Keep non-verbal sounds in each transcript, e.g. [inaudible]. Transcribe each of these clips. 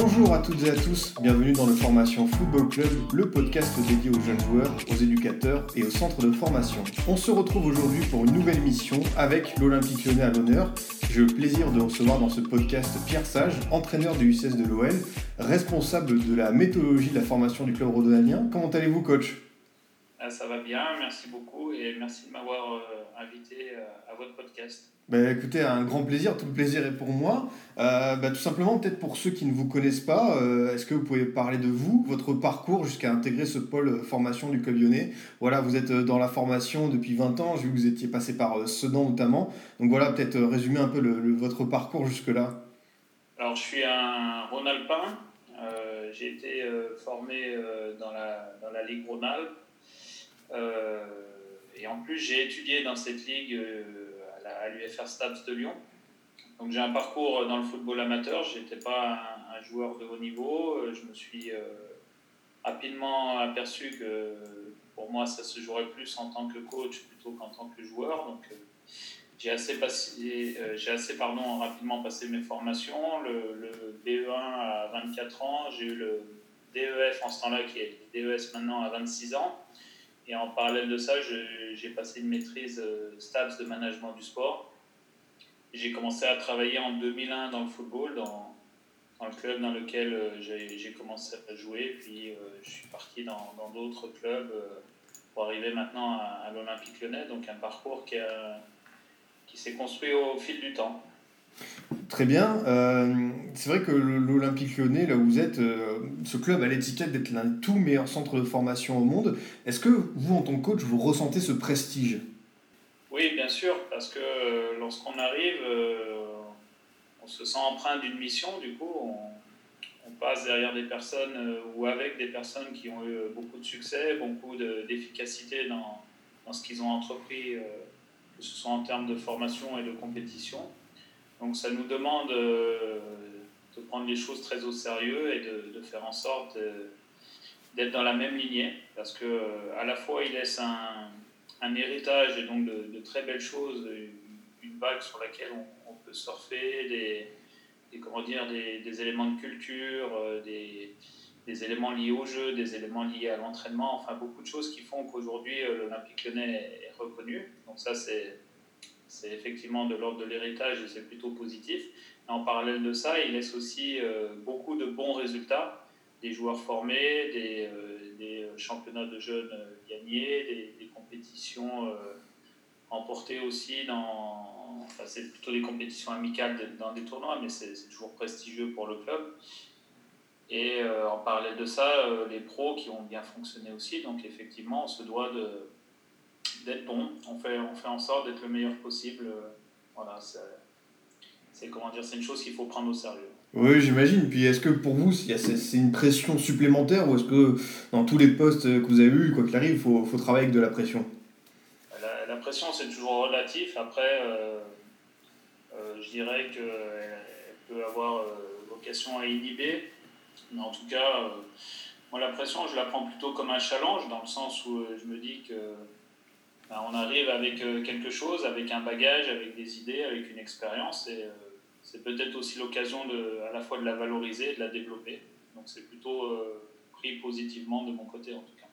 Bonjour à toutes et à tous, bienvenue dans le Formation Football Club, le podcast dédié aux jeunes joueurs, aux éducateurs et aux centres de formation. On se retrouve aujourd'hui pour une nouvelle émission avec l'Olympique lyonnais à l'honneur. J'ai le plaisir de recevoir dans ce podcast Pierre Sage, entraîneur du U16 de l'OL, responsable de la méthodologie de la formation du club rhodonien. Comment allez-vous coach? Ah, ça va bien, merci beaucoup et merci de m'avoir euh, invité euh, à votre podcast. Bah, écoutez, un grand plaisir, tout le plaisir est pour moi. Euh, bah, tout simplement, peut-être pour ceux qui ne vous connaissent pas, euh, est-ce que vous pouvez parler de vous, votre parcours jusqu'à intégrer ce pôle euh, formation du club lyonnais? Voilà, vous êtes euh, dans la formation depuis 20 ans, vu que vous étiez passé par Sedan notamment. Donc voilà, peut-être résumer un peu le- votre parcours jusque-là. Alors, je suis un Rhône-Alpin, j'ai été formé dans, la, dans la Ligue Rhône-Alpes et en plus j'ai étudié dans cette ligue à l'UFR Stabs de Lyon. Donc j'ai un parcours dans le football amateur, je n'étais pas un, joueur de haut niveau, Euh, je me suis euh, rapidement aperçu que pour moi ça se jouerait plus en tant que coach plutôt qu'en tant que joueur. Donc euh, j'ai assez, passé, euh, j'ai assez pardon, rapidement passé mes formations, le, le BE1 à 24 ans, j'ai eu le DEF en ce temps-là qui est DES maintenant à 26 ans. Et en parallèle de ça, j'ai passé une maîtrise euh, STAPS de management du sport. J'ai commencé à travailler en 2001 dans le football, dans, le club dans lequel euh, j'ai commencé à jouer. Puis euh, je suis parti dans d'autres clubs pour arriver maintenant à, l'Olympique lyonnais. Donc un parcours qui, qui s'est construit au fil du temps. Très bien. Euh, c'est vrai que l'Olympique lyonnais, là où vous êtes, euh, ce club a l'étiquette d'être l'un des tout meilleurs centres de formation au monde. Est-ce que vous, en tant que coach, vous ressentez ce prestige? Oui, bien sûr, parce que euh, lorsqu'on arrive, on se sent empreint d'une mission, du coup, on, passe derrière des personnes ou avec des personnes qui ont eu beaucoup de succès, beaucoup de- d'efficacité dans, dans ce qu'ils ont entrepris, que ce soit en termes de formation et de compétition. Donc ça nous demande euh, de prendre les choses très au sérieux et de, faire en sorte d'être dans la même lignée, parce que euh, à la fois il laisse un, un héritage et donc de, très belles choses, une, vague sur laquelle on, peut surfer, des, comment dire, des, éléments de culture, euh, des, des éléments liés au jeu, des éléments liés à l'entraînement, enfin beaucoup de choses qui font qu'aujourd'hui l'Olympique lyonnais est reconnu. Donc ça c'est c'est effectivement de l'ordre de l'héritage et c'est plutôt positif. En parallèle de ça, il laisse aussi euh, beaucoup de bons résultats, des joueurs formés, des, euh, des championnats de jeunes euh, gagnés, des, compétitions remportées aussi dans. Enfin, c'est plutôt des compétitions amicales dans des tournois, mais c'est toujours prestigieux pour le club. Et en parallèle de ça, les pros qui ont bien fonctionné aussi. Donc effectivement, on se doit de d'être bon. On fait, on fait en sorte d'être le meilleur possible. Euh, Voilà, c'est comment dire, c'est une chose qu'il faut prendre au sérieux. Oui, j'imagine. Puis est-ce que pour vous, c'est une pression supplémentaire ou est-ce que dans tous les postes que vous avez eus, quoi qu'il arrive, il faut, faut travailler avec de la pression? La, la pression, c'est toujours relatif. Après, euh, euh, je dirais qu'elle peut avoir euh, vocation à inhiber. Mais en tout cas, moi, la pression, je la prends plutôt comme un challenge, dans le sens où je me dis que ben, on arrive avec euh, quelque chose, avec un bagage, avec des idées, avec une expérience. Et euh, c'est peut-être aussi l'occasion à la fois de la valoriser et de la développer. Donc c'est plutôt euh, pris positivement de mon côté, en tout cas.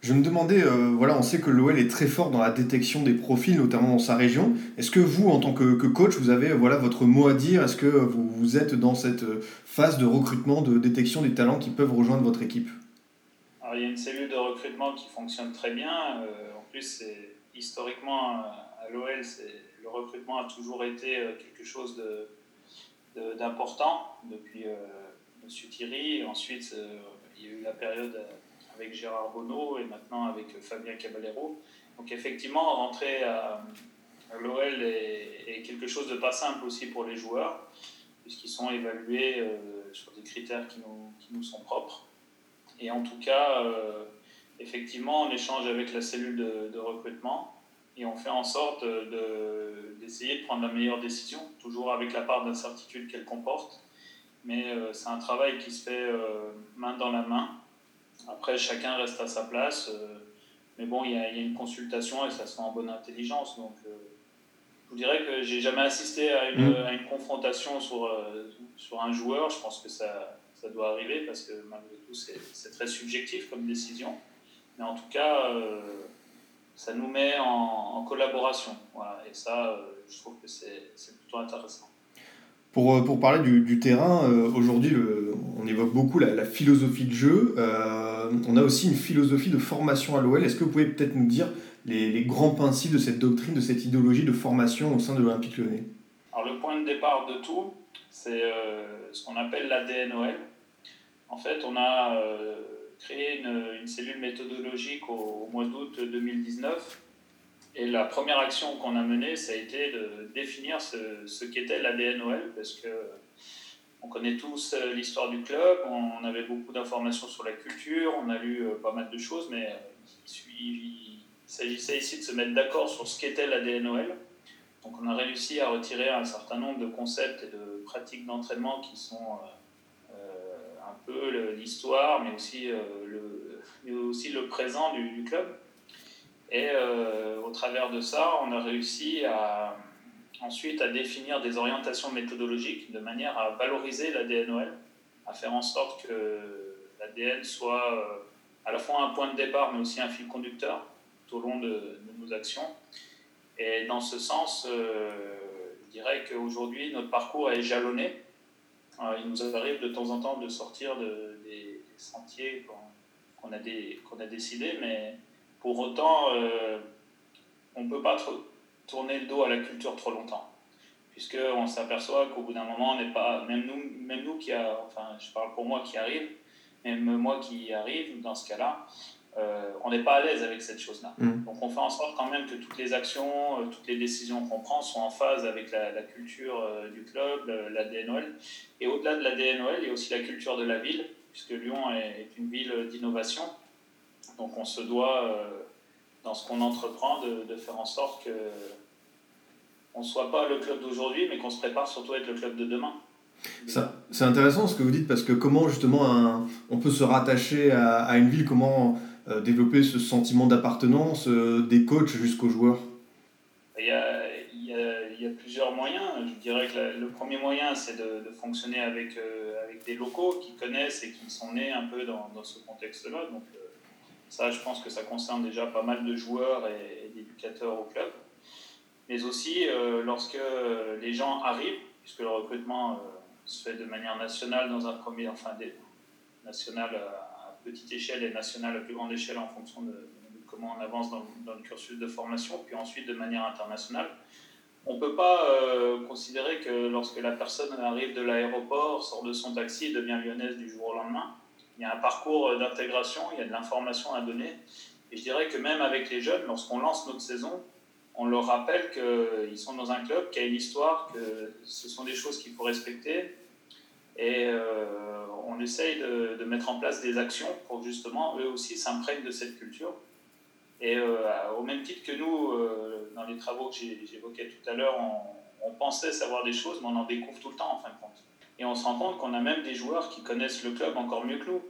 Je me demandais, euh, voilà, on sait que l'OL est très fort dans la détection des profils, notamment dans sa région. Est-ce que vous, en tant que, que coach, vous avez voilà, votre mot à dire? Est-ce que vous, vous êtes dans cette phase de recrutement, de détection des talents qui peuvent rejoindre votre équipe? Alors, il y a une cellule de recrutement qui fonctionne très bien. Euh, en plus, c'est, historiquement, à l'OL, le recrutement a toujours été euh, quelque chose d'important depuis euh, M. Thierry. Ensuite, euh, il y a eu la période euh, avec Gérard Bonneau et maintenant avec euh, Fabien Caballero. Donc, effectivement, rentrer à, l'OL est, quelque chose de pas simple aussi pour les joueurs, puisqu'ils sont évalués euh, sur des critères qui nous, qui nous sont propres. Et en tout cas, euh, effectivement, on échange avec la cellule de, de recrutement et on fait en sorte d'essayer de, prendre la meilleure décision, toujours avec la part d'incertitude qu'elle comporte. Mais c'est un travail qui se fait main dans la main. Après, chacun reste à sa place. mais bon, il y, a une consultation et ça se fait en bonne intelligence. Donc, je vous dirais que j'ai jamais assisté à une, à une confrontation sur, sur un joueur. Je pense que ça, ça doit arriver parce que malgré tout, c'est très subjectif comme décision. Mais en tout cas, euh, ça nous met en, collaboration. Voilà. Et ça, euh, je trouve que c'est plutôt intéressant. Pour, euh, pour parler du, du terrain, aujourd'hui, on évoque beaucoup la, philosophie de jeu. on a aussi une philosophie de formation à l'OL. Est-ce que vous pouvez peut-être nous dire les, les, grands principes de cette doctrine, de cette idéologie de formation au sein de l'Olympique lyonnais? Alors, le point de départ de tout, c'est ce qu'on appelle l'ADNOL. En fait, on a créé une, cellule méthodologique au, mois d'août 2019. Et la première action qu'on a menée, ça a été de définir ce, qu'était l'ADNOL, parce que on connaît tous euh, l'histoire du club, on avait beaucoup d'informations sur la culture, on a lu euh, pas mal de choses, mais il, s'agissait ici de se mettre d'accord sur ce qu'était l'ADNOL. Donc on a réussi à retirer un certain nombre de concepts et de pratiques d'entraînement qui sont peu l'histoire, mais aussi, euh, le, mais aussi le présent du, club. Et euh, au travers de ça, on a réussi à, ensuite à définir des orientations méthodologiques de manière à valoriser l'ADNOL, à faire en sorte que l'ADN soit euh, à la fois un point de départ, mais aussi un fil conducteur tout au long de, nos actions. Et dans ce sens, je dirais qu'aujourd'hui, notre parcours est jalonné il nous arrive de temps en temps de sortir de, des, sentiers qu'on a, a décidés, mais pour autant, euh, on ne peut pas tourner le dos à la culture trop longtemps. Puisqu'on s'aperçoit qu'au bout d'un moment, on n'est pas, même nous, même nous qui a, enfin, je parle pour moi qui arrive, même moi qui arrive dans ce cas-là, euh, on n'est pas à l'aise avec cette chose-là. Mm. Donc on fait en sorte quand même que toutes les actions, euh, toutes les décisions qu'on prend sont en phase avec la, culture euh, du club, l'ADNOL. Et au-delà de l'ADNOL, il y a aussi la culture de la ville, puisque Lyon est, une ville d'innovation. Donc on se doit, dans ce qu'on entreprend, de, faire en sorte que on ne soit pas le club d'aujourd'hui, mais qu'on se prépare surtout à être le club de demain. C'est intéressant ce que vous dites, parce que comment justement on peut se rattacher à, à une ville, comment développer ce sentiment d'appartenance euh, des coachs jusqu'aux joueurs il y, a, plusieurs moyens. Je dirais que le premier moyen, c'est de, fonctionner avec, euh, avec des locaux qui connaissent et qui sont nés un peu dans, dans ce contexte-là. Donc, ça, je pense que ça concerne déjà pas mal de joueurs et, d'éducateurs au club. Mais aussi, lorsque les gens arrivent, puisque le recrutement se fait de manière nationale dans un premier, enfin, national petite échelle et nationale à plus grande échelle en fonction de, comment on avance dans, le cursus de formation, puis ensuite de manière internationale. On ne peut pas euh, considérer que lorsque la personne arrive de l'aéroport, sort de son taxi et devient lyonnaise du jour au lendemain. Il y a un parcours d'intégration, il y a de l'information à donner. Et je dirais que même avec les jeunes, lorsqu'on lance notre saison, on leur rappelle qu'ils sont dans un club qui a une histoire, que ce sont des choses qu'il faut respecter, et euh, on essaye de, mettre en place des actions pour justement, eux aussi, s'imprègnent de cette culture. Et euh, au même titre que nous, euh, dans les travaux que j'évoquais tout à l'heure, on, pensait savoir des choses, mais on en découvre tout le temps en fin de compte. Et on se rend compte qu'on a même des joueurs qui connaissent le club encore mieux que nous,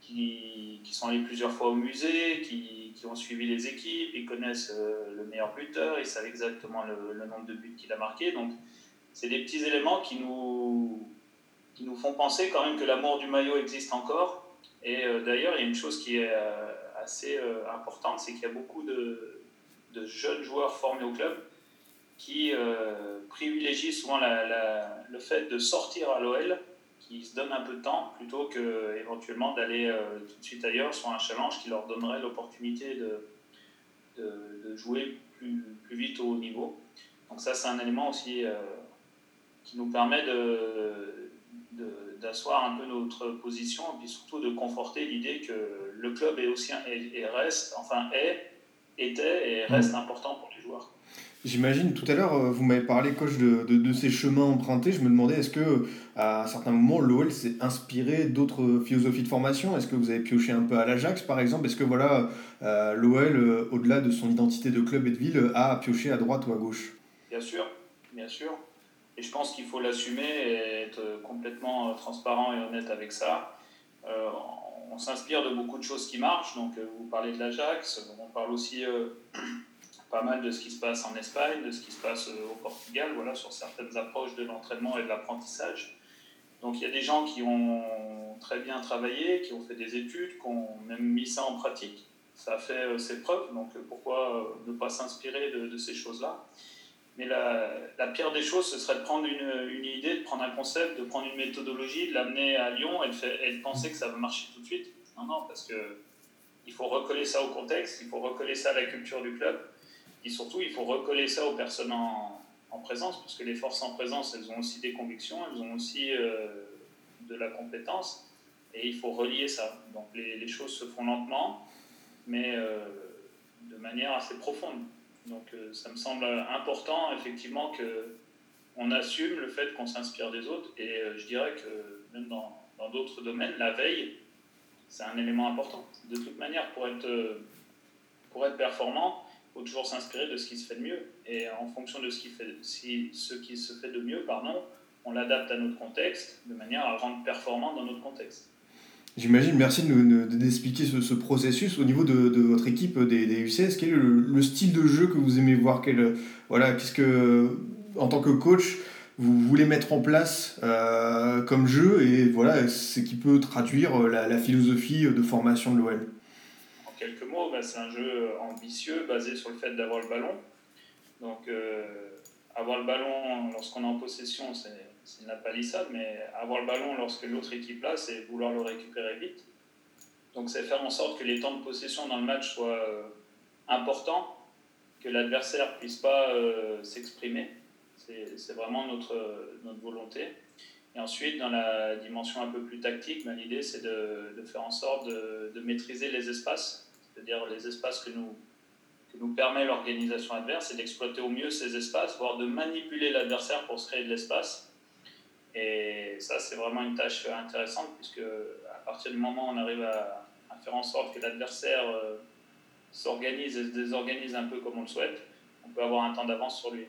qui, qui sont allés plusieurs fois au musée, qui, qui, ont suivi les équipes, ils connaissent le meilleur buteur, ils savent exactement le, le nombre de buts qu'il a marqué. Donc, c'est des petits éléments qui nous, qui nous font penser quand même que l'amour du maillot existe encore. Et euh, d'ailleurs, il y a une chose qui est euh, assez euh, importante, c'est qu'il y a beaucoup de, de, jeunes joueurs formés au club qui privilégient souvent la, le fait de sortir à l'OL, qui se donnent un peu de temps, plutôt que éventuellement d'aller tout de suite ailleurs sur un challenge qui leur donnerait l'opportunité de, de, jouer plus, plus, vite au haut niveau. Donc ça, c'est un élément aussi qui nous permet de d'asseoir un peu notre position et puis surtout de conforter l'idée que le club est aussi et, reste, enfin est, était et reste mm. important pour les joueurs. J'imagine, tout à l'heure, euh, vous m'avez parlé, coach, de, de, ces chemins empruntés. Je me demandais, est-ce que à certains moments, l'OL s'est inspiré d'autres philosophies de formation? Est-ce que vous avez pioché un peu à l'Ajax, par exemple? Est-ce que voilà, euh, l'OL, euh, au-delà de son identité de club et de ville, a pioché à droite ou à gauche? Bien sûr, bien sûr. Et je pense qu'il faut l'assumer et être complètement transparent et honnête avec ça. on s'inspire de beaucoup de choses qui marchent. Donc, vous parlez de l'Ajax, on parle aussi [clears throat] pas mal de ce qui se passe en Espagne, de ce qui se passe euh, au Portugal, voilà, sur certaines approches de l'entraînement et de l'apprentissage. Donc il y a des gens qui ont très bien travaillé, qui ont fait des études, qui ont même mis ça en pratique. Ça a fait euh, ses preuves, donc euh, pourquoi ne pas s'inspirer de, ces choses-là? Mais la, pire des choses, ce serait de prendre une, idée, de prendre un concept, de prendre une méthodologie, de l'amener à Lyon et de, penser que ça va marcher tout de suite. Non, non, parce que il faut recoller ça au contexte, il faut recoller ça à la culture du club. Et surtout, il faut recoller ça aux personnes en, en, présence, parce que les forces en présence, elles ont aussi des convictions, elles ont aussi euh, de la compétence, et il faut relier ça. Donc les, les choses se font lentement, mais euh, de manière assez profonde. Donc euh, ça me semble important, effectivement, que on assume le fait qu'on s'inspire des autres, et je dirais que même dans d'autres domaines, la veille, c'est un élément important. De toute manière, pour être, pour être performant, faut toujours s'inspirer de ce qui se fait de mieux. Et en fonction de ce qui se fait de mieux, pardon, on l'adapte à notre contexte de manière à le rendre performant dans notre contexte. J'imagine, merci d'expliquer ce, ce, processus au niveau de, de votre équipe des, des UCS. Quel est le, style de jeu que vous aimez voir? Quel, voilà, Qu'est-ce que, en tant que coach, vous voulez mettre en place euh, comme jeu? Et voilà, ce qui peut traduire la, philosophie de formation de l'OL quelques mots, bah, c'est un jeu ambitieux basé sur le fait d'avoir le ballon. Donc, euh, avoir le ballon lorsqu'on est en possession, c'est une palissade, mais avoir le ballon lorsque l'autre équipe l'a, c'est vouloir le récupérer vite. Donc, c'est faire en sorte que les temps de possession dans le match soient euh, importants, que l'adversaire puisse pas euh, s'exprimer. C'est vraiment notre, notre volonté. Et ensuite, dans la dimension un peu plus tactique, ben, l'idée c'est de, de, faire en sorte de, de, maîtriser les espaces c'est-à-dire les espaces que nous, que nous permet l'organisation adverse, c'est d'exploiter au mieux ces espaces, voire de manipuler l'adversaire pour se créer de l'espace. Et ça, c'est vraiment une tâche intéressante, puisque à partir du moment où on arrive à, faire en sorte que l'adversaire euh, s'organise et se désorganise un peu comme on le souhaite, on peut avoir un temps d'avance sur lui.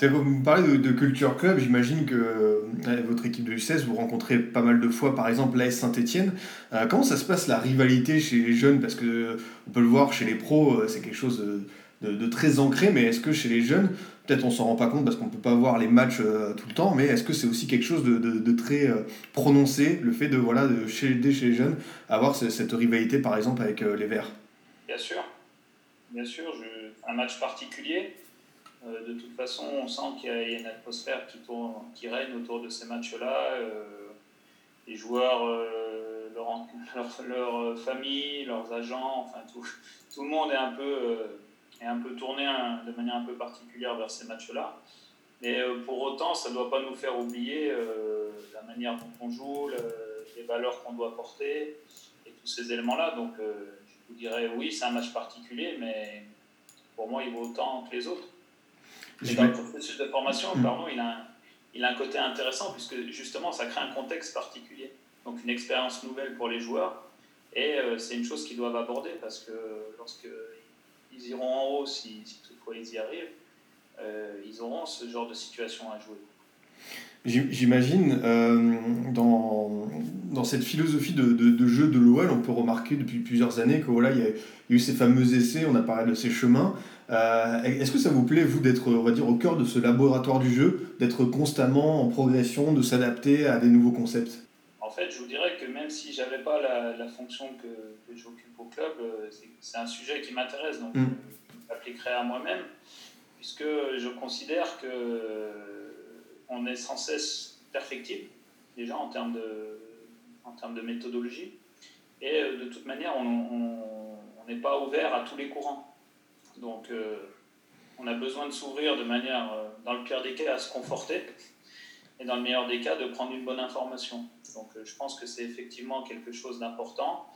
Vous parlez de, culture club, j'imagine que euh, votre équipe de U16, vous rencontrez pas mal de fois, par exemple, l'AS Saint-Etienne. Euh, comment ça se passe la rivalité chez les jeunes? Parce que on peut le voir chez les pros, c'est quelque chose de, très ancré, mais est-ce que chez les jeunes, peut-être on s'en rend pas compte parce qu'on peut pas voir les matchs tout le temps, mais est-ce que c'est aussi quelque chose de, très prononcé, le fait de, voilà, de chez, chez les jeunes, avoir cette rivalité, par exemple, avec les Verts? Bien sûr, bien sûr, un match particulier euh, de toute façon, on sent qu'il y, a une atmosphère qui, tourne, qui règne autour de ces matchs-là. Euh, les joueurs, euh, leur, [laughs] leur, famille, leurs agents, enfin tout, tout le monde est un peu, est un peu tourné hein, de manière un peu particulière vers ces matchs-là. Mais pour autant, ça ne doit pas nous faire oublier la manière dont on joue, les valeurs qu'on doit porter et tous ces éléments-là. Donc je vous dirais oui, c'est un match particulier, mais pour moi, il vaut autant que les autres. Et dans le processus de formation, mm. pardon, il, a un, il a un côté intéressant puisque justement ça crée un contexte particulier. Donc une expérience nouvelle pour les joueurs. Et euh, c'est une chose qu'ils doivent aborder parce que lorsqu'ils iront en haut, si, si, toutefois ils y arrivent, euh, ils auront ce genre de situation à jouer. J'imagine, euh, dans, dans cette philosophie de, de, de jeu de l'OL, on peut remarquer depuis plusieurs années que voilà, il y, a, eu ces fameux essais, on a parlé de ces chemins. Euh, Est-ce que ça vous plaît, vous, d'être, on va dire, au cœur de ce laboratoire du jeu, d'être constamment en progression, de s'adapter à des nouveaux concepts? En fait, je vous dirais que même si j'avais pas la, la, fonction que, que j'occupe au club, euh, c'est un sujet qui m'intéresse, donc mm. je m'appliquerai à moi-même, puisque je considère que on est sans cesse perfectible, déjà en termes de, en termes de méthodologie. Et euh, de toute manière, on n'est pas ouvert à tous les courants. Donc, euh, on a besoin de s'ouvrir de manière, euh, dans le pire des cas, à se conforter, et dans le meilleur des cas, de prendre une bonne information. Donc, je pense que c'est effectivement quelque chose d'important.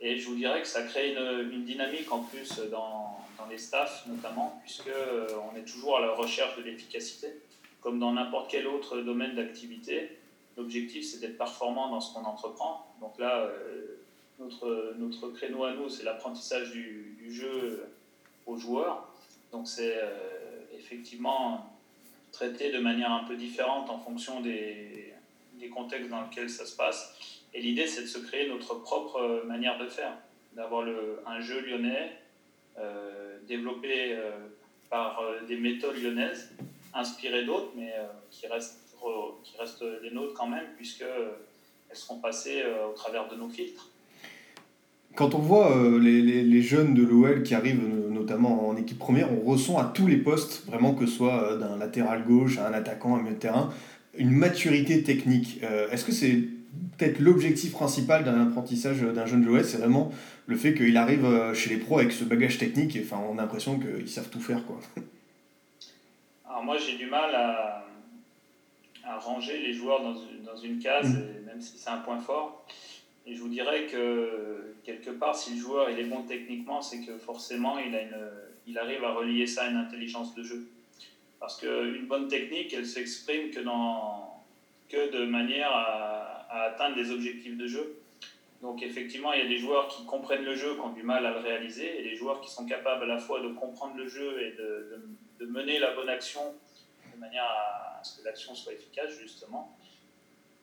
Et je vous dirais que ça crée une, dynamique en plus dans, dans les staffs notamment, puisque on est toujours à la recherche de l'efficacité, comme dans n'importe quel autre domaine d'activité. L'objectif, c'est d'être performant dans ce qu'on entreprend. Donc là, notre, notre créneau à nous, c'est l'apprentissage du, du, jeu aux joueurs. Donc c'est effectivement traité de manière un peu différente en fonction des, des contextes dans lesquels ça se passe. Et l'idée, c'est de se créer notre propre manière de faire, d'avoir un jeu lyonnais euh, développé euh, par euh, des méthodes lyonnaises, inspirées d'autres, mais qui, restent, qui restent les nôtres quand même, puisqu'elles seront passées au travers de nos filtres. Quand on voit les, les, les, jeunes de l'OL qui arrivent notamment en équipe première, on ressent à tous les postes, vraiment que ce soit d'un latéral gauche à un attaquant, un milieu de terrain, une maturité technique. Est-ce que c'est peut-être l'objectif principal d'un apprentissage d'un jeune joueur, c'est vraiment le fait qu'il arrive chez les pros avec ce bagage technique. Et, enfin, on a l'impression qu'ils savent tout faire. Quoi. [laughs] Alors moi, j'ai du mal à, à, ranger les joueurs dans une, dans une case, mm. même si c'est un point fort. Et je vous dirais que quelque part, si le joueur est bon techniquement, c'est que forcément, il, a une, il arrive à relier ça à une intelligence de jeu. Parce qu'une bonne technique, elle s'exprime que, que de manière à, à atteindre des objectifs de jeu. Donc effectivement, il y a des joueurs qui comprennent le jeu, qui ont du mal à le réaliser, et des joueurs qui sont capables à la fois de comprendre le jeu et de, de, mener la bonne action de manière à, ce que l'action soit efficace, justement.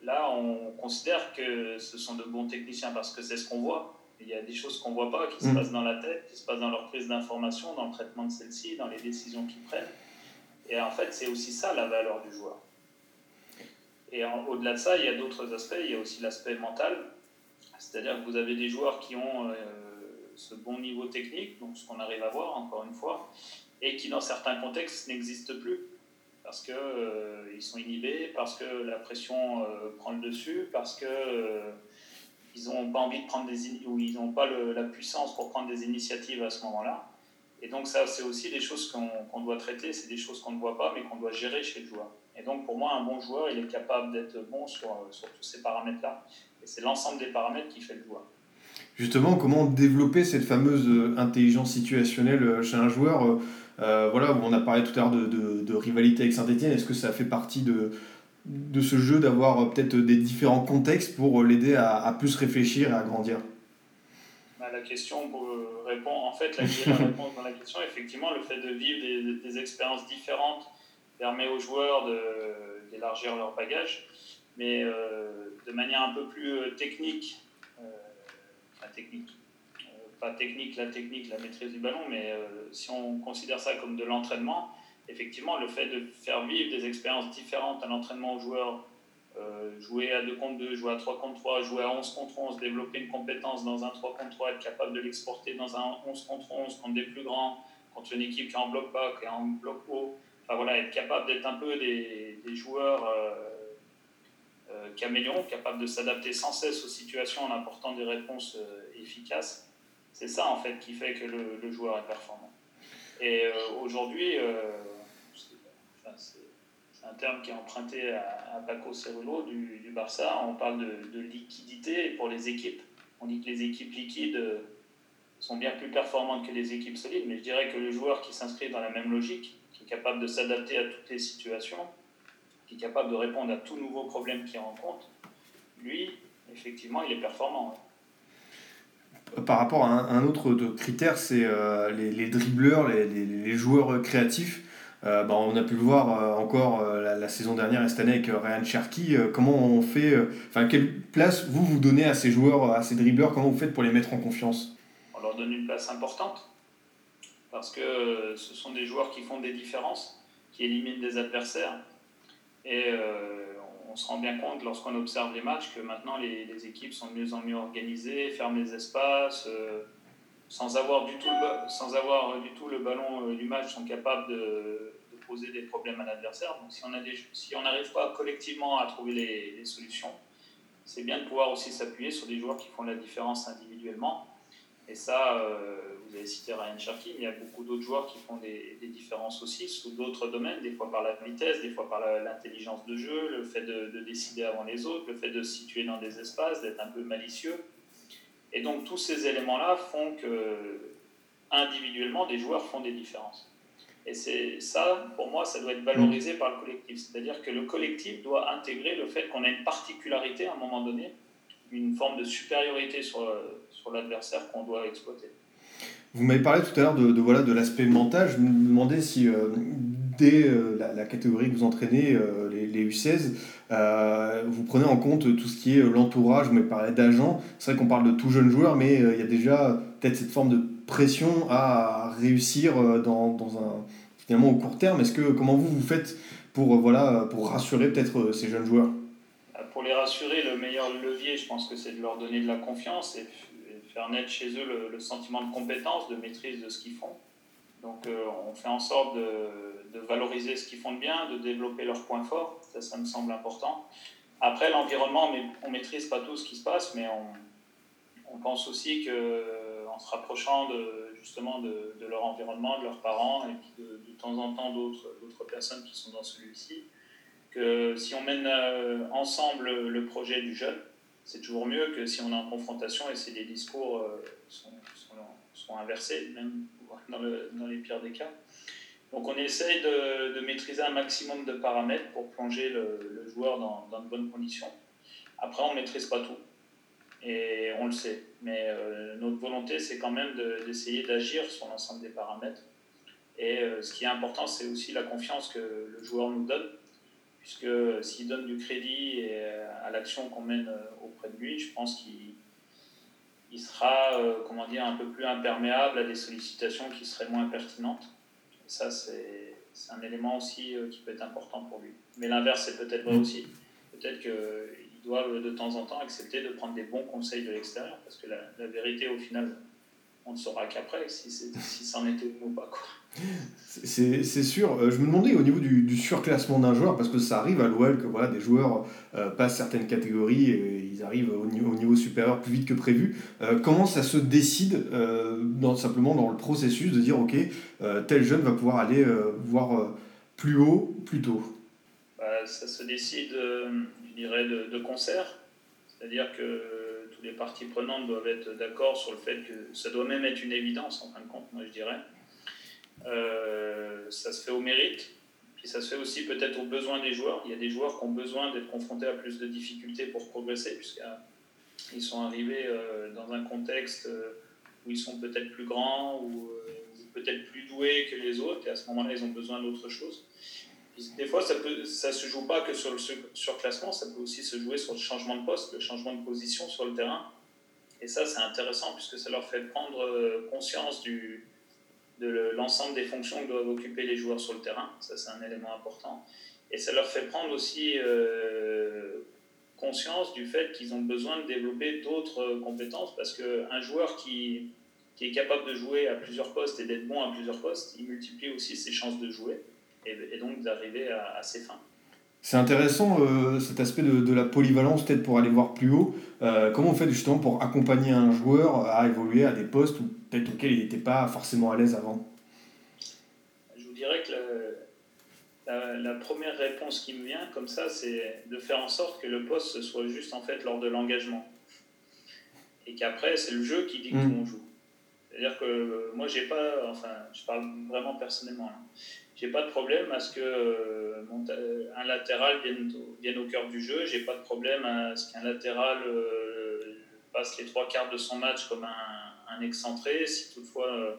Là, on considère que ce sont de bons techniciens parce que c'est ce qu'on voit. Il y a des choses qu'on ne voit pas, qui se mm. passent dans la tête, qui se passent dans leur prise d'information, dans le traitement de celle-ci, dans les décisions qu'ils prennent. Et en fait, c'est aussi ça la valeur du joueur. Et au-delà de ça, il y a d'autres aspects. Il y a aussi l'aspect mental. C'est-à-dire que vous avez des joueurs qui ont euh, ce bon niveau technique, donc ce qu'on arrive à voir encore une fois, et qui dans certains contextes n'existent plus parce qu'ils euh, sont inhibés, parce que la pression euh, prend le dessus, parce que ils n'ont pas envie de prendre des ils n'ont pas la puissance pour prendre des initiatives à ce moment-là. Et donc ça, c'est aussi des choses qu'on doit traiter, c'est des choses qu'on ne voit pas, mais qu'on doit gérer chez le joueur. Et donc pour moi, un bon joueur, il est capable d'être bon sur, sur tous ces paramètres-là. Et c'est l'ensemble des paramètres qui fait le joueur. Justement, comment développer cette fameuse euh, intelligence situationnelle euh, chez un joueur euh, voilà, On a parlé tout à l'heure de, rivalité avec Saint-Etienne. Est-ce que ça fait partie de, ce jeu d'avoir peut-être des différents contextes pour l'aider à, plus réfléchir et à grandir? Bah, La question répond, en fait, la, la réponse dans la question, effectivement, le fait de vivre des, expériences différentes permet aux joueurs d'élargir leur bagage mais euh, de manière un peu plus euh, technique, euh, technique, pas technique, la technique, la maîtrise du ballon, mais si on considère ça comme de l'entraînement, effectivement, le fait de faire vivre des expériences différentes à l'entraînement aux joueurs, jouer à 2 contre 2, jouer à 3 contre 3, jouer à 11 contre 11, développer une compétence dans un 3 contre 3, être capable de l'exporter dans un 11 contre 11 contre des plus grands, contre une équipe qui en bloc bas, qui en bloc haut. Enfin voilà, être capable d'être un peu des, des joueurs euh, caméléon, capable de s'adapter sans cesse aux situations en apportant des réponses euh, efficaces. C'est ça en fait qui fait que le, joueur est performant. Et euh, aujourd'hui, c'est un terme qui est emprunté à, Paco Cerullo du, Barça, on parle de, de, liquidité pour les équipes. On dit que les équipes liquides sont bien plus performantes que les équipes solides, mais je dirais que le joueur qui s'inscrit dans la même logique, qui est capable de s'adapter à toutes les situations, qui est capable de répondre à tout nouveau problème qu'il rencontre, lui, effectivement, il est performant. Par rapport à un, autre critère, c'est euh, les, dribbleurs, les, joueurs créatifs. Euh, bah, on a pu le voir euh, encore la, saison dernière et cette année avec Ryan Cherky. comment on fait, enfin quelle place vous vous donnez à ces joueurs, à ces dribbleurs? Comment vous faites pour les mettre en confiance? On leur donne une place importante parce que ce sont des joueurs qui font des différences, qui éliminent des adversaires et euh, on se rend bien compte lorsqu'on observe les matchs que maintenant les, équipes sont de mieux en mieux organisées, ferment les espaces, euh, sans, avoir du tout le, sans avoir du tout le ballon euh, du match, sont capables de, poser des problèmes à l'adversaire. Donc si on n'arrive si pas collectivement à trouver les, les solutions, c'est bien de pouvoir aussi s'appuyer sur des joueurs qui font la différence individuellement. Et ça, vous avez cité Ryan Sharky, mais il y a beaucoup d'autres joueurs qui font des, différences aussi sous d'autres domaines, des fois par la vitesse, des fois par l'intelligence de jeu, le fait de, de, décider avant les autres, le fait de se situer dans des espaces, d'être un peu malicieux. Et donc tous ces éléments-là font que individuellement, des joueurs font des différences. Et c'est ça, pour moi, ça doit être valorisé par le collectif. C'est-à-dire que le collectif doit intégrer le fait qu'on a une particularité à un moment donné, une forme de supériorité sur l'adversaire qu'on doit exploiter. Vous m'avez parlé tout à l'heure de, voilà, de l'aspect mental. Je me demandais si, euh, dès euh, la, catégorie que vous entraînez, euh, les, les, U16, vous prenez en compte tout ce qui est l'entourage. Vous m'avez parlé d'agents. C'est vrai qu'on parle de tout jeune joueur, mais il y a déjà peut-être cette forme de pression à réussir dans, dans un, finalement au court terme. Est-ce que, comment vous, vous faites pour, voilà, pour rassurer peut-être ces jeunes joueurs? Pour les rassurer, le meilleur levier, je pense que c'est de leur donner de la confiance naître chez eux le, sentiment de compétence, de maîtrise de ce qu'ils font. Donc euh, on fait en sorte de, valoriser ce qu'ils font de bien, de développer leurs points forts, ça, ça me semble important. Après, l'environnement, on ne maîtrise pas tout ce qui se passe, mais on, pense aussi qu'en se rapprochant de, justement de, leur environnement, de leurs parents, et de, de temps en temps d'autres personnes qui sont dans celui-ci, que si on mène euh, ensemble le projet du jeune, c'est toujours mieux que si on est en confrontation et si les discours euh, sont, inversés, même [laughs] dans, le, dans, les pires des cas. Donc on essaye de, maîtriser un maximum de paramètres pour plonger le, joueur dans, de bonnes conditions. Après, on ne maîtrise pas tout. Et on le sait. Mais euh, notre volonté, c'est quand même d'essayer de, d'agir sur l'ensemble des paramètres. Et euh, ce qui est important, c'est aussi la confiance que le joueur nous donne puisque s'il donne du crédit à l'action qu'on mène auprès de lui, je pense qu'il il sera comment dire, un peu plus imperméable à des sollicitations qui seraient moins pertinentes. Ça, c'est un élément aussi qui peut être important pour lui. Mais l'inverse, c'est peut-être vrai aussi. Peut-être qu'il doit de temps en temps accepter de prendre des bons conseils de l'extérieur, parce que la, vérité, au final, on ne saura qu'après si, si c'en était ou pas. Quoi. C'est sûr. Euh, je me demandais au niveau du, du surclassement d'un joueur, parce que ça arrive à l'OL que voilà, des joueurs euh, passent certaines catégories et ils arrivent au niveau, au niveau supérieur plus vite que prévu. Euh, comment ça se décide euh, dans, simplement dans le processus de dire ok, tel jeune va pouvoir aller voir plus haut plus tôt? Bah, Ça se décide, je dirais, de, de concert. C'est-à-dire que les parties prenantes doivent être d'accord sur le fait que ça doit même être une évidence en fin de compte, moi je dirais euh, ça se fait au mérite, puis ça se fait aussi peut-être aux besoins des joueurs. Il y a des joueurs qui ont besoin d'être confrontés à plus de difficultés pour progresser, puisqu'ils sont arrivés euh, dans un contexte euh, où ils sont peut-être plus grands ou peut-être plus doués que les autres, et à ce moment-là, ils ont besoin d'autre chose. Des fois, ça ne ça se joue pas que sur le surclassement, ça peut aussi se jouer sur le changement de poste, le changement de position sur le terrain. Et ça, c'est intéressant puisque ça leur fait prendre conscience du, de l'ensemble des fonctions que doivent occuper les joueurs sur le terrain. Ça, c'est un élément important. Et ça leur fait prendre aussi euh, conscience du fait qu'ils ont besoin de développer d'autres compétences parce qu'un joueur qui, qui est capable de jouer à plusieurs postes et d'être bon à plusieurs postes, il multiplie aussi ses chances de jouer et, et donc d'arriver à, à ses fins. C'est intéressant euh, cet aspect de, de la polyvalence, peut-être pour aller voir plus haut. Euh, comment on fait justement pour accompagner un joueur à évoluer à des postes où peut-être auxquels il n'était pas forcément à l'aise avant? Je vous dirais que le, la, la, première réponse qui me vient comme ça, c'est de faire en sorte que le poste soit juste en fait lors de l'engagement. Et qu'après, c'est le jeu qui dit mmh. qu'on joue. C'est-à-dire que moi, j'ai pas, enfin, je parle vraiment personnellement. Hein j'ai pas de problème à ce que euh, un latéral vienne vienne au cœur du jeu. J'ai pas de problème à ce qu'un latéral euh, passe les trois quarts de son match comme un, un excentré, si toutefois euh,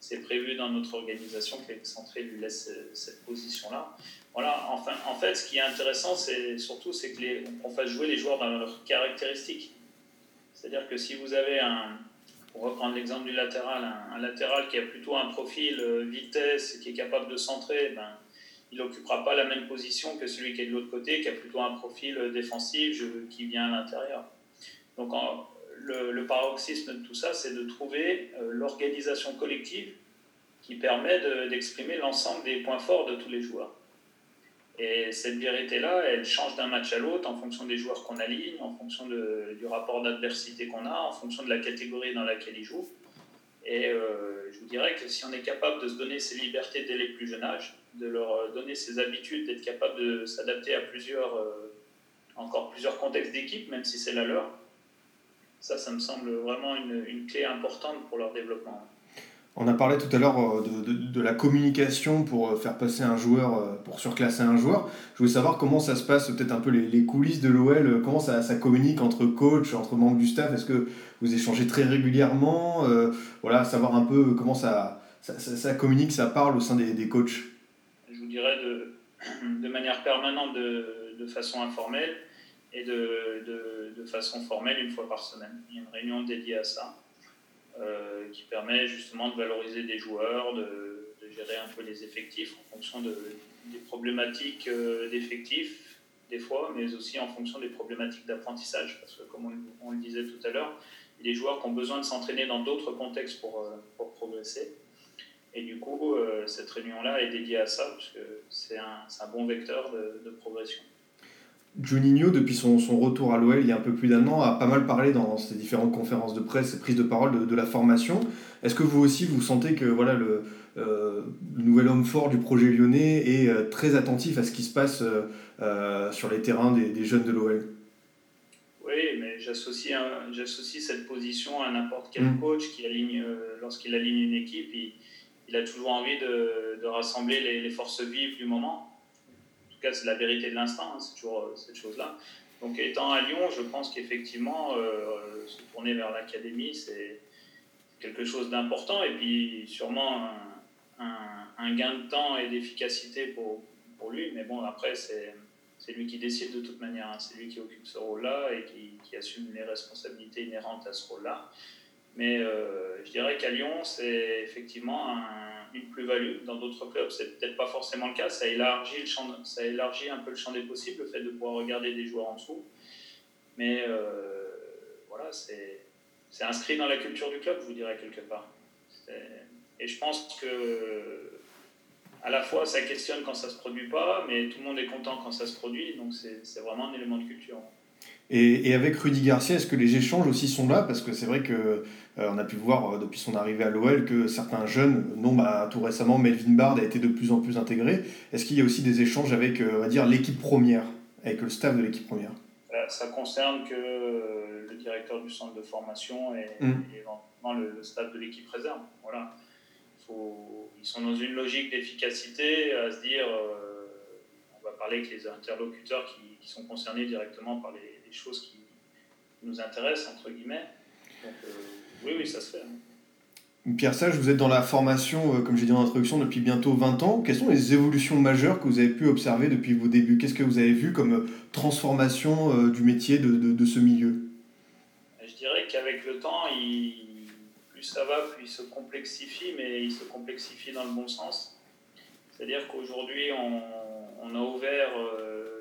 c'est prévu dans notre organisation que l'excentré lui laisse cette position-là. Voilà. Enfin, en fait, ce qui est intéressant, c'est surtout c'est que les, on fasse jouer les joueurs dans leurs caractéristiques. C'est-à-dire que si vous avez un pour reprendre l'exemple du latéral, un, latéral qui a plutôt un profil euh, vitesse et qui est capable de centrer, ben, il n'occupera pas la même position que celui qui est de l'autre côté, qui a plutôt un profil euh, défensif qui vient à l'intérieur. Donc le, paroxysme de tout ça, c'est de trouver euh, l'organisation collective qui permet d'exprimer de, l'ensemble des points forts de tous les joueurs. Et cette vérité-là, elle change d'un match à l'autre en fonction des joueurs qu'on aligne, en fonction du rapport d'adversité qu'on a, en fonction de la catégorie dans laquelle ils jouent. Et euh, je vous dirais que si on est capable de se donner ces libertés dès les plus jeunes âges, de leur donner ces habitudes, d'être capable de s'adapter à plusieurs, euh, encore plusieurs contextes d'équipe, même si c'est la leur, Ça, ça me semble vraiment une clé importante pour leur développement. On a parlé tout à l'heure euh, de, de, la communication pour euh, faire passer un joueur, euh, pour surclasser un joueur. Je voulais savoir comment ça se passe, peut-être un peu les, coulisses de l'OL, comment ça, ça, communique entre coach, entre membres du staff. Est-ce que vous échangez très régulièrement Voilà, savoir un peu comment ça, ça, ça, communique, ça parle au sein des, des coachs? Je vous dirais de, [clears throat] de manière permanente, de, de façon informelle et de, de façon formelle une fois par semaine. Il y a une réunion dédiée à ça. Euh, qui permet justement de valoriser des joueurs, de, gérer un peu les effectifs en fonction de, des problématiques euh, d'effectifs, des fois, mais aussi en fonction des problématiques d'apprentissage. Parce que, comme on, le disait tout à l'heure, il y a des joueurs qui ont besoin de s'entraîner dans d'autres contextes pour, euh, progresser. Et du coup, cette réunion-là est dédiée à ça, parce que c'est un, bon vecteur de progression. Juninho, depuis son, son, retour à l'OL il y a un peu plus d'un an, a pas mal parlé dans ses différentes conférences de presse et prises de parole de, de la formation. Est-ce que vous aussi, vous sentez que voilà, le, euh, le, nouvel homme fort du projet lyonnais est euh, très attentif à ce qui se passe euh, sur les terrains des, des jeunes de l'OL Oui, mais j'associe cette position à n'importe quel mmh. coach qui aligne, lorsqu'il aligne une équipe, il, il, a toujours envie de, de rassembler les, les forces vives du moment c'est la vérité de l'instant, hein, c'est toujours euh, cette chose-là. Donc, étant à Lyon, je pense qu'effectivement, euh, se tourner vers l'académie, c'est quelque chose d'important et puis sûrement un, gain de temps et d'efficacité pour, pour lui. Mais bon, après, c'est lui qui décide de toute manière. Hein. C'est lui qui occupe ce rôle-là et qui, assume les responsabilités inhérentes à ce rôle-là. Mais euh, je dirais qu'à Lyon, c'est effectivement un une plus-value. Dans d'autres clubs, c'est peut-être pas forcément le cas. Ça élargit, le champ, ça élargit un peu le champ des possibles, le fait de pouvoir regarder des joueurs en dessous. Mais euh, voilà, c'est inscrit dans la culture du club, je vous dirais, quelque part. Et je pense que à la fois, ça questionne quand ça se produit pas, mais tout le monde est content quand ça se produit. Donc, c'est vraiment un élément de culture. Et, et, avec Rudy Garcia, est-ce que les échanges aussi sont là? Parce que c'est vrai que euh, on a pu voir euh, depuis son arrivée à l'OL que certains jeunes, non, bah, tout récemment, Melvin Bard a été de plus en plus intégré. Est-ce qu'il y a aussi des échanges avec, euh, on va dire, l'équipe première, avec le staff de l'équipe première? Ça concerne que le directeur du centre de formation et, mmh. et éventuellement le, le, staff de l'équipe réserve. Voilà. Faut, ils sont dans une logique d'efficacité à se dire, on va parler avec les interlocuteurs qui, qui sont concernés directement par les des choses qui nous intéressent, entre guillemets. Donc, euh, oui, oui, ça se fait. Hein. Pierre Sage, vous êtes dans la formation, euh, comme j'ai dit en introduction, depuis bientôt 20 ans. Quelles sont les évolutions majeures que vous avez pu observer depuis vos débuts? Qu'est-ce que vous avez vu comme euh, transformation euh, du métier de, de, de, ce milieu? Je dirais qu'avec le temps, il, plus ça va, plus il se complexifie, mais il se complexifie dans le bon sens. C'est-à-dire qu'aujourd'hui, on, on, a ouvert euh,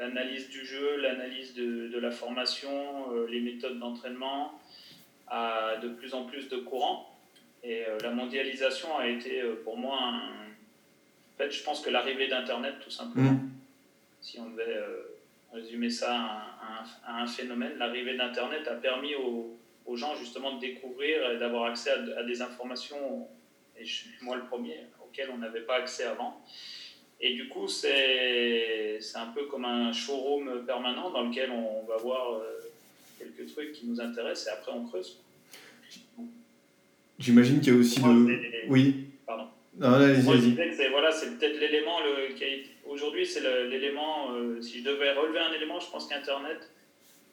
l'analyse du jeu, l'analyse de, de, la formation, euh, les méthodes d'entraînement à de plus en plus de courants. Et euh, la mondialisation a été euh, pour moi un... En fait, je pense que l'arrivée d'Internet, tout simplement, mmh. si on devait résumer ça à un, à un phénomène, l'arrivée d'Internet a permis aux, aux, gens justement de découvrir et d'avoir accès à, à, des informations, et je, moi le premier, auxquelles on n'avait pas accès avant. Et du coup, c'est un peu comme un showroom permanent dans lequel on va voir euh, quelques trucs qui nous intéressent et après on creuse. J'imagine qu'il y a aussi de. Oui. Pardon. Non, allez-y, C'est voilà, peut-être l'élément qui a Aujourd'hui, c'est l'élément. Euh, si je devais relever un élément, je pense qu'Internet.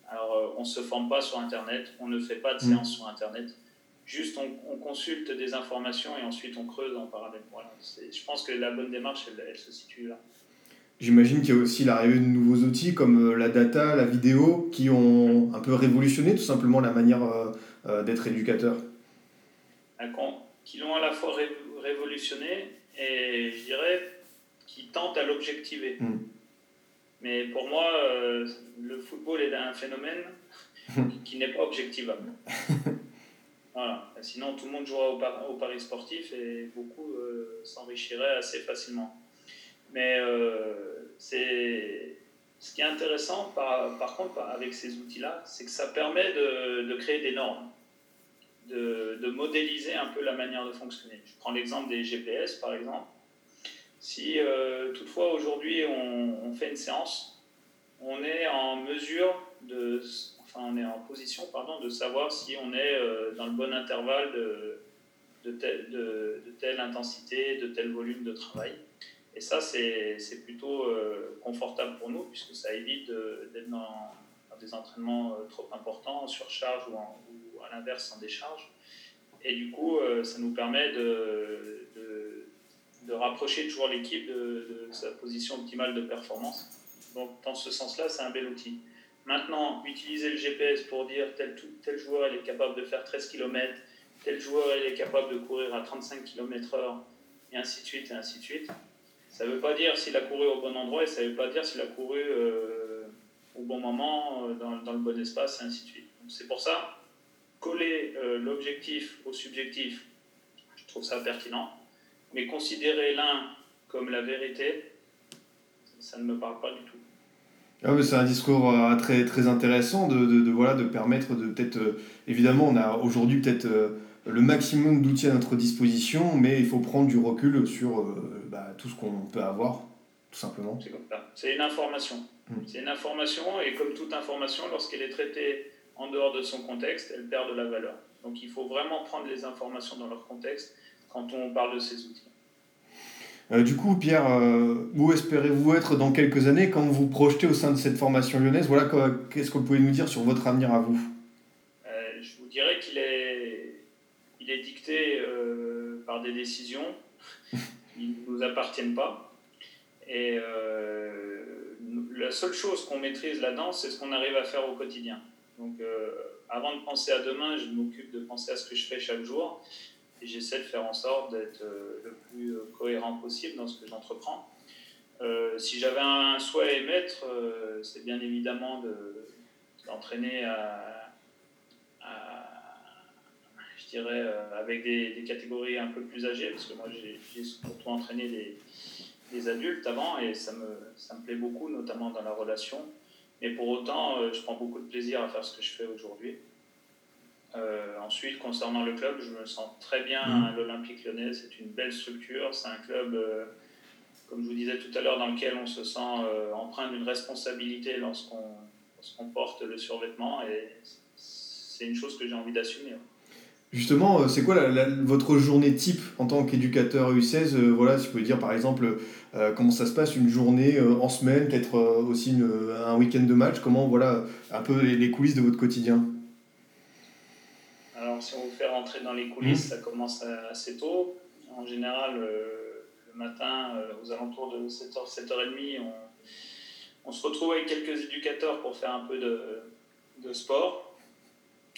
Alors, euh, on ne se forme pas sur Internet, on ne fait pas de mmh. séance sur Internet juste on, on, consulte des informations et ensuite on creuse en parallèle. Voilà. Je pense que la bonne démarche, elle, elle se situe là. J'imagine qu'il y a aussi l'arrivée de nouveaux outils comme euh, la data, la vidéo, qui ont un peu révolutionné tout simplement la manière euh, euh d'être éducateur. Qui l'ont à la fois ré révolutionné et je dirais qui tentent à l'objectiver. Mm. Mais pour moi, euh, le football est un phénomène [laughs] qui n'est pas objectivable. [laughs] Sinon, tout le monde jouera au, par au paris sportif et beaucoup euh, s'enrichiraient assez facilement. Mais euh, ce qui est intéressant, par, par contre, avec ces outils-là, c'est que ça permet de, de, créer des normes, de, de, modéliser un peu la manière de fonctionner. Je prends l'exemple des GPS, par exemple. Si euh, toutefois aujourd'hui on, fait une séance, on est en mesure de, on est en position pardon, de savoir si on est dans le bon intervalle de, telle intensité, de tel volume de travail. Et ça, c'est plutôt confortable pour nous, puisque ça évite d'être dans, des entraînements trop importants, en surcharge ou, ou à l'inverse en décharge. Et du coup, ça nous permet de, de rapprocher toujours l'équipe de, sa position optimale de performance. Donc, dans ce sens-là, c'est un bel outil. Maintenant, utiliser le GPS pour dire tel, joueur est capable de faire 13 km, tel joueur est capable de courir à 35 km/h, et ainsi de suite, et ainsi de suite. Ça ne veut pas dire s'il a couru au bon endroit et ça ne veut pas dire s'il a couru euh, au bon moment, euh, dans, dans, le bon espace, et ainsi de suite. C'est pour ça, coller euh, l'objectif au subjectif, je trouve ça pertinent. Mais considérer l'un comme la vérité, ça ne me parle pas du tout. Ah c'est un discours euh, très, très intéressant de, de, voilà, de permettre de peut-être... Euh, évidemment, on a aujourd'hui peut-être euh, le maximum d'outils à notre disposition, mais il faut prendre du recul sur bah, tout ce qu'on peut avoir, tout simplement. C'est comme ça. C'est une information. Mm. C'est une information, et comme toute information, lorsqu'elle est traitée en dehors de son contexte, elle perd de la valeur. Donc il faut vraiment prendre les informations dans leur contexte quand on parle de ces outils. Euh, du coup, Pierre, euh, où espérez-vous être dans quelques années quand vous vous projetez au sein de cette formation lyonnaise? Voilà, qu'est-ce que vous pouvez nous dire sur votre avenir à vous? Euh, Je vous dirais qu'il est, il est dicté par des décisions [laughs] qui ne nous appartiennent pas. Et la seule chose qu'on maîtrise là-dedans, c'est ce qu'on arrive à faire au quotidien. Donc, avant de penser à demain, je m'occupe de penser à ce que je fais chaque jour et j'essaie de faire en sorte d'être euh, le plus euh, cohérent possible dans ce que j'entreprends. Euh, si j'avais un souhait à émettre, c'est bien évidemment d'entraîner à, je dirais, avec des, catégories un peu plus âgées, parce que moi j'ai surtout entraîné des, des, adultes avant et ça me, ça me plaît beaucoup, notamment dans la relation. Mais pour autant, je prends beaucoup de plaisir à faire ce que je fais aujourd'hui. Euh, ensuite, concernant le club, je me sens très bien mmh. à l'Olympique lyonnais. C'est une belle structure. C'est un club, euh, comme je vous disais tout à l'heure, dans lequel on se sent euh, empreint d'une responsabilité lorsqu'on porte le survêtement. Et c'est une chose que j'ai envie d'assumer. Justement, c'est quoi votre journée type en tant qu'éducateur U16 Voilà, si vous pouvez dire par exemple comment ça se passe une journée en semaine, peut-être aussi un week-end de match? Comment voilà un peu les coulisses de votre quotidien? Si on vous fait rentrer dans les coulisses, mmh. ça commence assez tôt. En général, euh, le matin, euh, aux alentours de 7h, 7h30, on, on, se retrouve avec quelques éducateurs pour faire un peu de, de sport.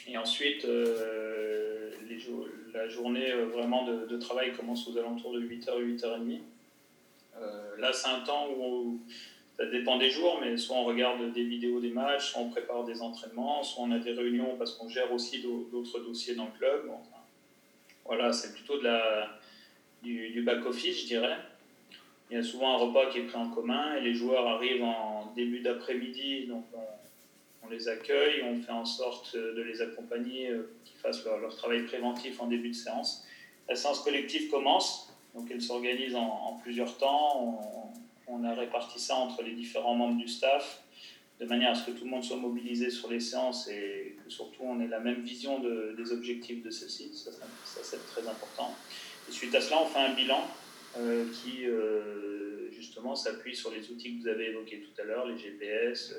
Et ensuite, euh, les la journée vraiment de, de, travail commence aux alentours de 8h, 8h30. là, c'est un temps où ça dépend des jours, mais soit on regarde des vidéos des matchs, soit on prépare des entraînements, soit on a des réunions parce qu'on gère aussi d'autres dossiers dans le club. voilà, c'est plutôt de la, du, back-office, je dirais. Il y a souvent un repas qui est pris en commun et les joueurs arrivent en début d'après-midi, donc on, les accueille, on fait en sorte de les accompagner, euh, qu'ils fassent leur, travail préventif en début de séance. La séance collective commence, donc elle s'organise en, plusieurs temps. On a réparti ça entre les différents membres du staff, de manière à ce que tout le monde soit mobilisé sur les séances et que surtout on ait la même vision des objectifs de ceci. Ça, ça, c'est très important. Et suite à cela, on fait un bilan euh, qui euh, justement s'appuie sur les outils que vous avez évoqués tout à l'heure, les GPS,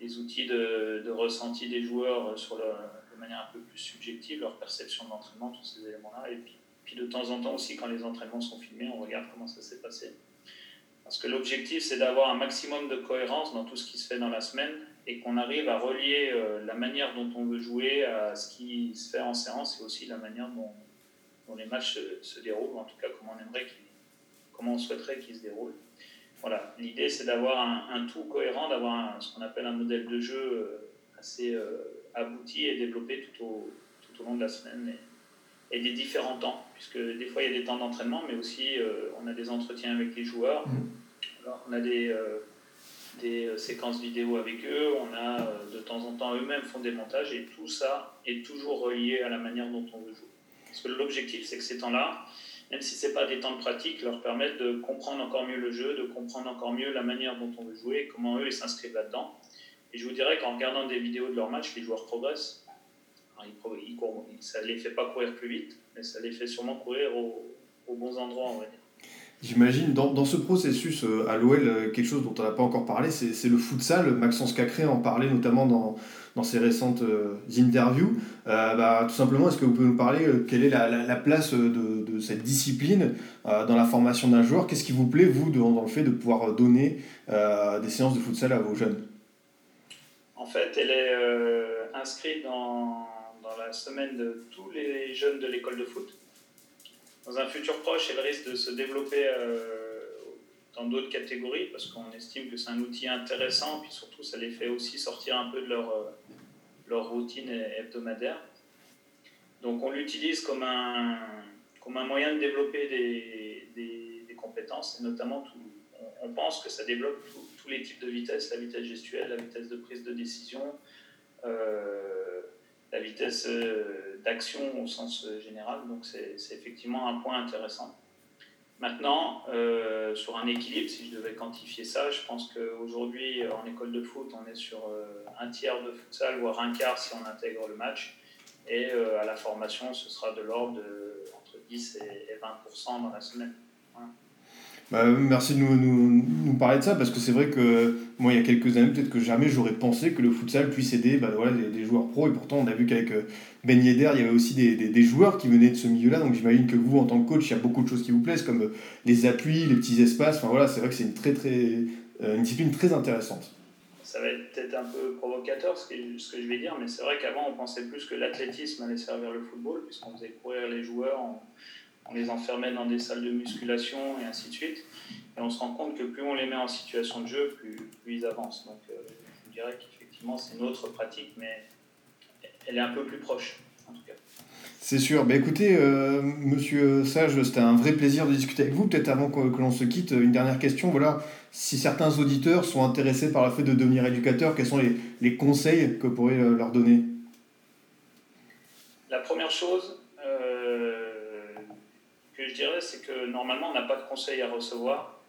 les, outils de, ressenti des joueurs sur de manière un peu plus subjective, leur perception de l'entraînement, tous ces éléments-là. Et puis, puis de temps en temps aussi, quand les entraînements sont filmés, on regarde comment ça s'est passé. Parce que l'objectif, c'est d'avoir un maximum de cohérence dans tout ce qui se fait dans la semaine et qu'on arrive à relier euh, la manière dont on veut jouer à ce qui se fait en séance et aussi la manière dont, les matchs se, déroulent, en tout cas comment on aimerait comment on souhaiterait qu'ils se déroulent. Voilà, l'idée c'est d'avoir un, tout cohérent, d'avoir ce qu'on appelle un modèle de jeu euh, assez euh, abouti et développé tout au, long de la semaine des différents temps, puisque des fois il y a des temps d'entraînement, mais aussi on a des entretiens avec les joueurs. Mmh on a des, euh, des euh, séquences vidéo avec eux, on a euh, de temps en temps eux-mêmes font des montages et tout ça est toujours relié à la manière dont on veut jouer. Parce que l'objectif, c'est que ces temps-là, même si ce n'est pas des temps de pratique, leur permettent de comprendre encore mieux le jeu, de comprendre encore mieux la manière dont on veut jouer, comment eux ils s'inscrivent là-dedans. Et je vous dirais qu'en regardant des vidéos de leur match, les joueurs progressent. Ça ne les fait pas courir plus vite, mais ça les fait sûrement courir aux, aux bons endroits, on va dire. J'imagine, dans, dans, ce processus euh, à l'OL, euh, quelque chose dont on n'a pas encore parlé, c'est le futsal. Maxence Cacré en parlait notamment dans, dans ses récentes euh, interviews. Euh, bah, tout simplement, est-ce que vous pouvez nous parler quelle est la, la, la place de, de, cette discipline dans la formation d'un joueur? Qu'est-ce qui vous plaît, vous, dans, dans, le fait de pouvoir donner des séances de futsal à vos jeunes? En fait, elle est inscrite dans, dans la semaine de tous les jeunes de l'école de foot dans un futur proche, elle risque de se développer euh, dans d'autres catégories parce qu'on estime que c'est un outil intéressant, puis surtout ça les fait aussi sortir un peu de leur, euh, routine hebdomadaire. Donc on l'utilise comme un, moyen de développer des, compétences, et notamment on, pense que ça développe tous les types de vitesse, la vitesse gestuelle, la vitesse de prise de décision, euh, la vitesse euh, d'action au sens euh, général. Donc c'est effectivement un point intéressant. Maintenant, euh, sur un équilibre, si je devais quantifier ça, je pense qu'aujourd'hui, en école de foot, on est sur un tiers de futsal, voire un quart si on intègre le match. Et à la formation, ce sera de l'ordre entre 10 et 20% dans la semaine. Bah, merci de nous, nous, nous, parler de ça parce que c'est vrai que moi il y a quelques années peut-être que jamais j'aurais pensé que le futsal puisse aider bah, voilà, des, des, joueurs pros. Et pourtant on a vu qu'avec Ben Yedder il y avait aussi des, des, des, joueurs qui venaient de ce milieu là donc j'imagine que vous en tant que coach il y a beaucoup de choses qui vous plaisent comme les appuis, les petits espaces, enfin voilà c'est vrai que c'est une, très, très, une discipline très intéressante. Ça va être peut-être un peu provocateur ce que, ce que je vais dire mais c'est vrai qu'avant on pensait plus que l'athlétisme allait servir le football puisqu'on faisait courir les joueurs en on les enfermait dans des salles de musculation et ainsi de suite. Et on se rend compte que plus on les met en situation de jeu, plus, plus ils avancent. Donc euh, je dirais qu'effectivement c'est une autre pratique, mais elle est un peu plus proche en tout cas. C'est sûr. Bah, écoutez, euh, monsieur Sage, c'était un vrai plaisir de discuter avec vous. Peut-être avant que, que l'on se quitte, une dernière question. Voilà, si certains auditeurs sont intéressés par le fait de devenir éducateur, quels sont les, les conseils que vous pourriez leur donner? La première chose, euh, dirais, c'est que normalement, on n'a pas de conseils à recevoir.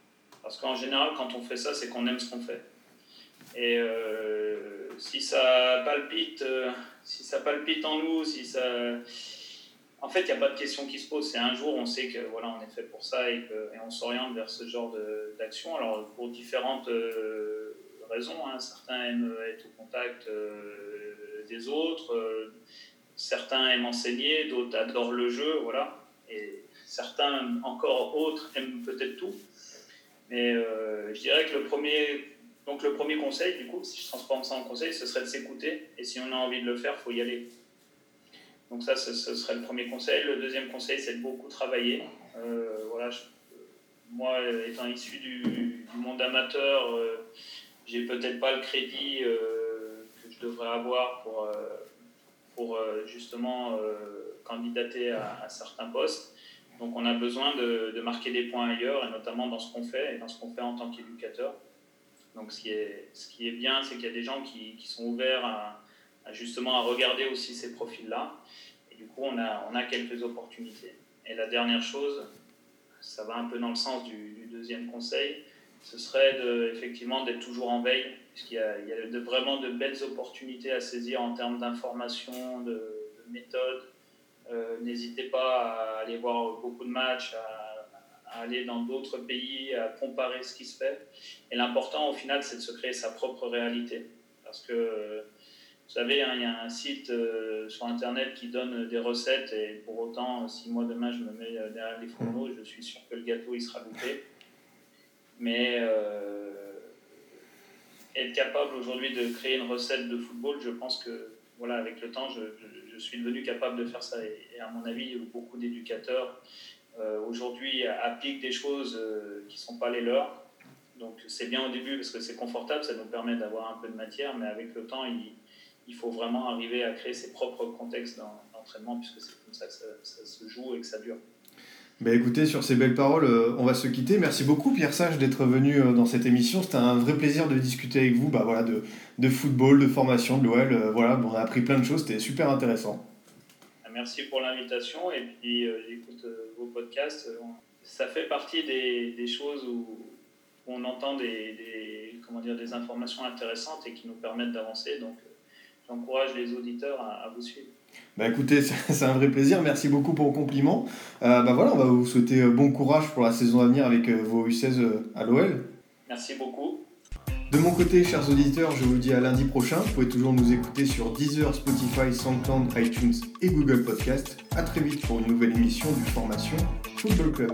Parce qu'en général, quand on fait ça, c'est qu'on aime ce qu'on fait. Et euh, si ça palpite, euh, si ça palpite en nous, si ça. En fait, il n'y a pas de question qui se pose. C'est un jour, on sait que voilà, on est fait pour ça et, que, on s'oriente vers ce genre d'action. Alors, pour différentes euh, raisons, hein, certains aiment être au contact des autres, certains aiment enseigner, d'autres adorent le jeu, voilà. Et certains encore autres aiment peut-être tout. Mais euh, je dirais que le premier, donc le premier conseil, du coup, si je transforme ça en conseil, ce serait de s'écouter. Et si on a envie de le faire, il faut y aller. Donc ça, ce, serait le premier conseil. Le deuxième conseil, c'est de beaucoup travailler. Euh, voilà, moi, étant issu du, monde amateur, euh, j'ai peut-être pas le crédit euh, que je devrais avoir pour, pour justement candidater à certains postes. Donc on a besoin de, marquer des points ailleurs, et notamment dans ce qu'on fait, et dans ce qu'on fait en tant qu'éducateur. Donc ce qui est, ce qui est bien, c'est qu'il y a des gens qui, qui sont ouverts à, justement à regarder aussi ces profils-là. Et du coup, on a, on a quelques opportunités. Et la dernière chose, ça va un peu dans le sens du, deuxième conseil, ce serait effectivement d'être toujours en veille, puisqu'il y a, il y a vraiment de belles opportunités à saisir en termes d'information, de, de méthodes, N'hésitez pas à aller voir beaucoup de matchs, à, aller dans d'autres pays, à comparer ce qui se fait. Et l'important, au final, c'est de se créer sa propre réalité. Parce que, vous savez, hein, il y a un site euh, sur Internet qui donne des recettes, et pour autant, si moi demain je me mets derrière les fourneaux, je suis sûr que le gâteau il sera loupé. Mais euh, être capable aujourd'hui de créer une recette de football, je pense que voilà, avec le temps, je, je, suis devenu capable de faire ça. Et, à mon avis, beaucoup d'éducateurs euh, aujourd'hui appliquent des choses euh, qui ne sont pas les leurs. Donc c'est bien au début parce que c'est confortable, ça nous permet d'avoir un peu de matière, mais avec le temps, il, faut vraiment arriver à créer ses propres contextes d'entraînement puisque c'est comme ça que ça se joue et que ça dure. Bah écoutez, sur ces belles paroles, euh, on va se quitter. Merci beaucoup Pierre Sage d'être venu euh, dans cette émission. C'était un vrai plaisir de discuter avec vous bah, voilà, de, de football, de formation, de l'OL. Euh, voilà, on a appris plein de choses, c'était super intéressant. Merci pour l'invitation et puis euh, j'écoute vos podcasts. Ça fait partie des, des choses où, on entend des, comment dire, des informations intéressantes et qui nous permettent d'avancer. Donc, j'encourage les auditeurs à, vous suivre. Bah écoutez, [laughs] c'est un vrai plaisir. Merci beaucoup pour le compliment. Euh, bah voilà, on va vous souhaiter bon courage pour la saison à venir avec vos U16 à l'OL. Merci beaucoup. De mon côté, chers auditeurs, je vous dis à lundi prochain. Vous pouvez toujours nous écouter sur Deezer, Spotify, SoundCloud, iTunes et Google Podcast. A très vite pour une nouvelle émission du Formation Football Club.